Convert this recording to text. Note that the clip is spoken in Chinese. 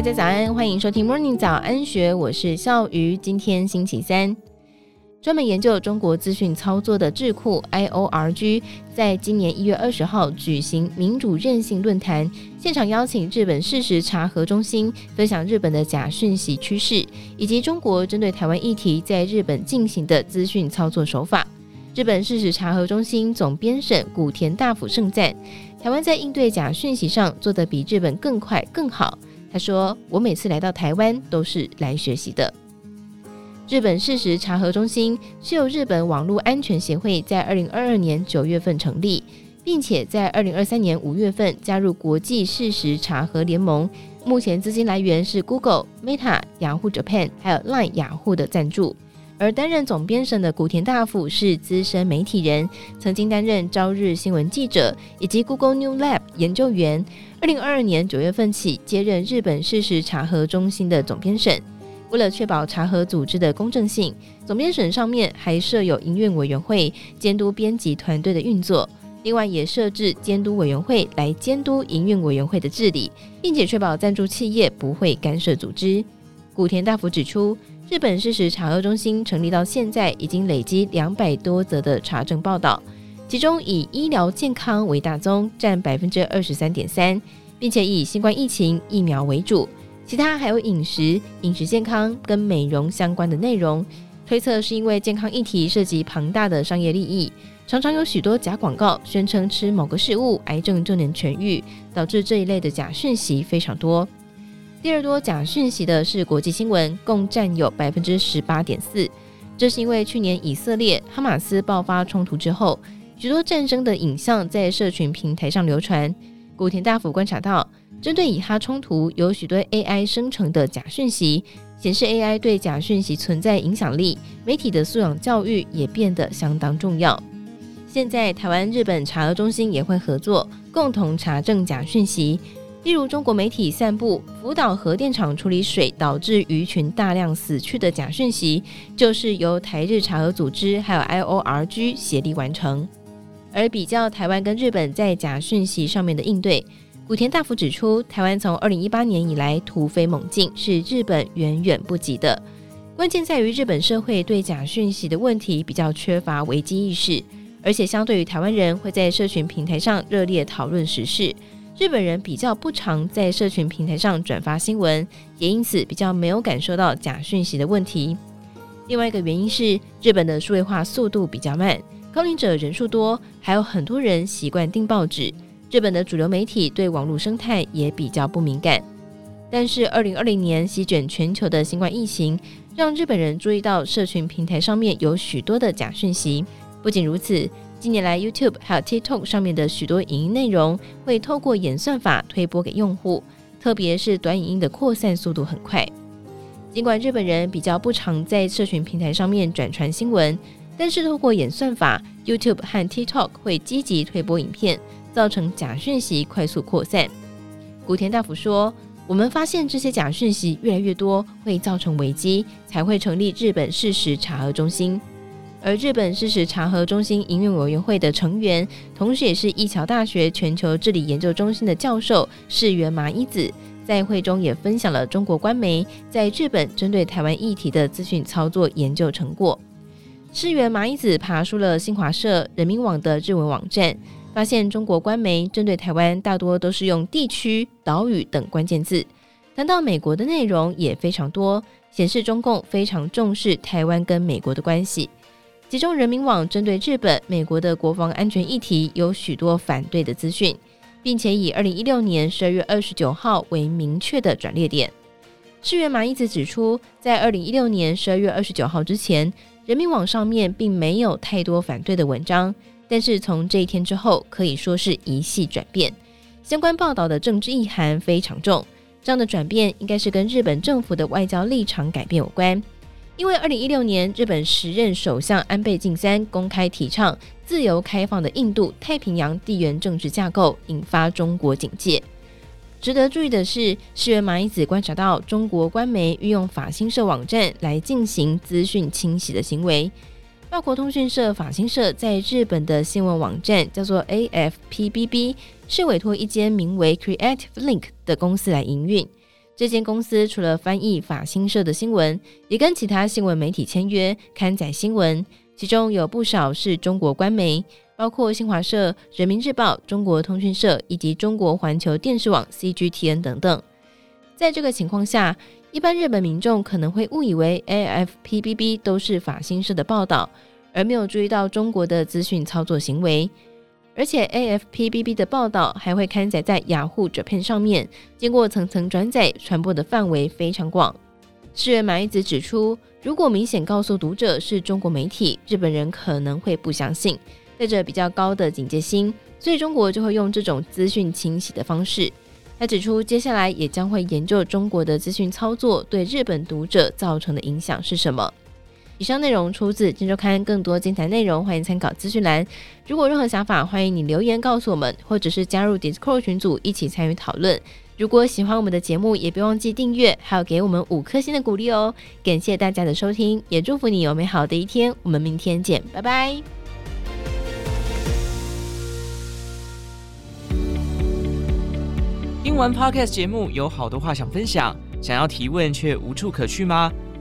大家早安，欢迎收听 Morning 早安学，我是笑鱼。今天星期三，专门研究中国资讯操作的智库 IORG 在今年一月二十号举行民主韧性论坛，现场邀请日本事实查核中心分享日本的假讯息趋势，以及中国针对台湾议题在日本进行的资讯操作手法。日本事实查核中心总编审古田大辅盛赞，台湾在应对假讯息上做得比日本更快更好。他说：“我每次来到台湾都是来学习的。”日本事实查核中心是由日本网络安全协会在二零二二年九月份成立，并且在二零二三年五月份加入国际事实查核联盟。目前资金来源是 Google、Meta、Yahoo Japan 还有 Line 雅虎的赞助。而担任总编审的古田大辅是资深媒体人，曾经担任朝日新闻记者以及 Google New Lab 研究员。二零二二年九月份起接任日本事实查核中心的总编审。为了确保查核组织的公正性，总编审上面还设有营运委员会监督编辑团队的运作，另外也设置监督委员会来监督营运委员会的治理，并且确保赞助企业不会干涉组织。古田大辅指出，日本事实查核中心成立到现在，已经累积两百多则的查证报道，其中以医疗健康为大宗，占百分之二十三点三，并且以新冠疫情疫苗为主，其他还有饮食、饮食健康跟美容相关的内容。推测是因为健康议题涉及庞大的商业利益，常常有许多假广告宣称吃某个食物，癌症就能痊愈，导致这一类的假讯息非常多。第二多假讯息的是国际新闻，共占有百分之十八点四。这是因为去年以色列哈马斯爆发冲突之后，许多战争的影像在社群平台上流传。古田大辅观察到，针对以哈冲突，有许多 AI 生成的假讯息，显示 AI 对假讯息存在影响力。媒体的素养教育也变得相当重要。现在台湾、日本查核中心也会合作，共同查证假讯息。例如，中国媒体散布福岛核电厂处理水导致鱼群大量死去的假讯息，就是由台日查核组织还有 IORG 协力完成。而比较台湾跟日本在假讯息上面的应对，古田大辅指出，台湾从二零一八年以来突飞猛进，是日本远远不及的。关键在于日本社会对假讯息的问题比较缺乏危机意识，而且相对于台湾人会在社群平台上热烈讨论时事。日本人比较不常在社群平台上转发新闻，也因此比较没有感受到假讯息的问题。另外一个原因是，日本的数位化速度比较慢，高龄者人数多，还有很多人习惯订报纸。日本的主流媒体对网络生态也比较不敏感。但是，二零二零年席卷全球的新冠疫情，让日本人注意到社群平台上面有许多的假讯息。不仅如此，近年来，YouTube 还有 TikTok 上面的许多影音内容会透过演算法推播给用户，特别是短影音的扩散速度很快。尽管日本人比较不常在社群平台上面转传新闻，但是透过演算法，YouTube 和 TikTok 会积极推播影片，造成假讯息快速扩散。古田大辅说：“我们发现这些假讯息越来越多，会造成危机，才会成立日本事实查核中心。”而日本事实查核中心营运委员会的成员，同时也是一桥大学全球治理研究中心的教授世原麻衣子，在会中也分享了中国官媒在日本针对台湾议题的资讯操作研究成果。世原麻衣子爬梳了新华社、人民网的日文网站，发现中国官媒针对台湾大多都是用地区、岛屿等关键字，谈到美国的内容也非常多，显示中共非常重视台湾跟美国的关系。其中，人民网针对日本、美国的国防安全议题有许多反对的资讯，并且以二零一六年十二月二十九号为明确的转捩点。市原麻衣子指出，在二零一六年十二月二十九号之前，人民网上面并没有太多反对的文章，但是从这一天之后，可以说是一系转变，相关报道的政治意涵非常重。这样的转变应该是跟日本政府的外交立场改变有关。因为二零一六年，日本时任首相安倍晋三公开提倡自由开放的印度太平洋地缘政治架构，引发中国警戒。值得注意的是，市原麻衣子观察到中国官媒运用法新社网站来进行资讯清洗的行为。外国通讯社法新社在日本的新闻网站叫做 AFPBB，是委托一间名为 Creative Link 的公司来营运。这间公司除了翻译法新社的新闻，也跟其他新闻媒体签约刊载新闻，其中有不少是中国官媒，包括新华社、人民日报、中国通讯社以及中国环球电视网 （CGTN） 等等。在这个情况下，一般日本民众可能会误以为 AFPBB 都是法新社的报道，而没有注意到中国的资讯操作行为。而且 AFPBB 的报道还会刊载在雅虎 Japan 上面，经过层层转载，传播的范围非常广。市原麻衣子指出，如果明显告诉读者是中国媒体，日本人可能会不相信，带着比较高的警戒心，所以中国就会用这种资讯清洗的方式。他指出，接下来也将会研究中国的资讯操作对日本读者造成的影响是什么。以上内容出自《今周刊》，更多精彩内容欢迎参考资讯栏。如果有任何想法，欢迎你留言告诉我们，或者是加入 Discord 群组一起参与讨论。如果喜欢我们的节目，也别忘记订阅，还有给我们五颗星的鼓励哦。感谢大家的收听，也祝福你有美好的一天。我们明天见，拜拜。听完 Podcast 节目，有好多话想分享，想要提问却无处可去吗？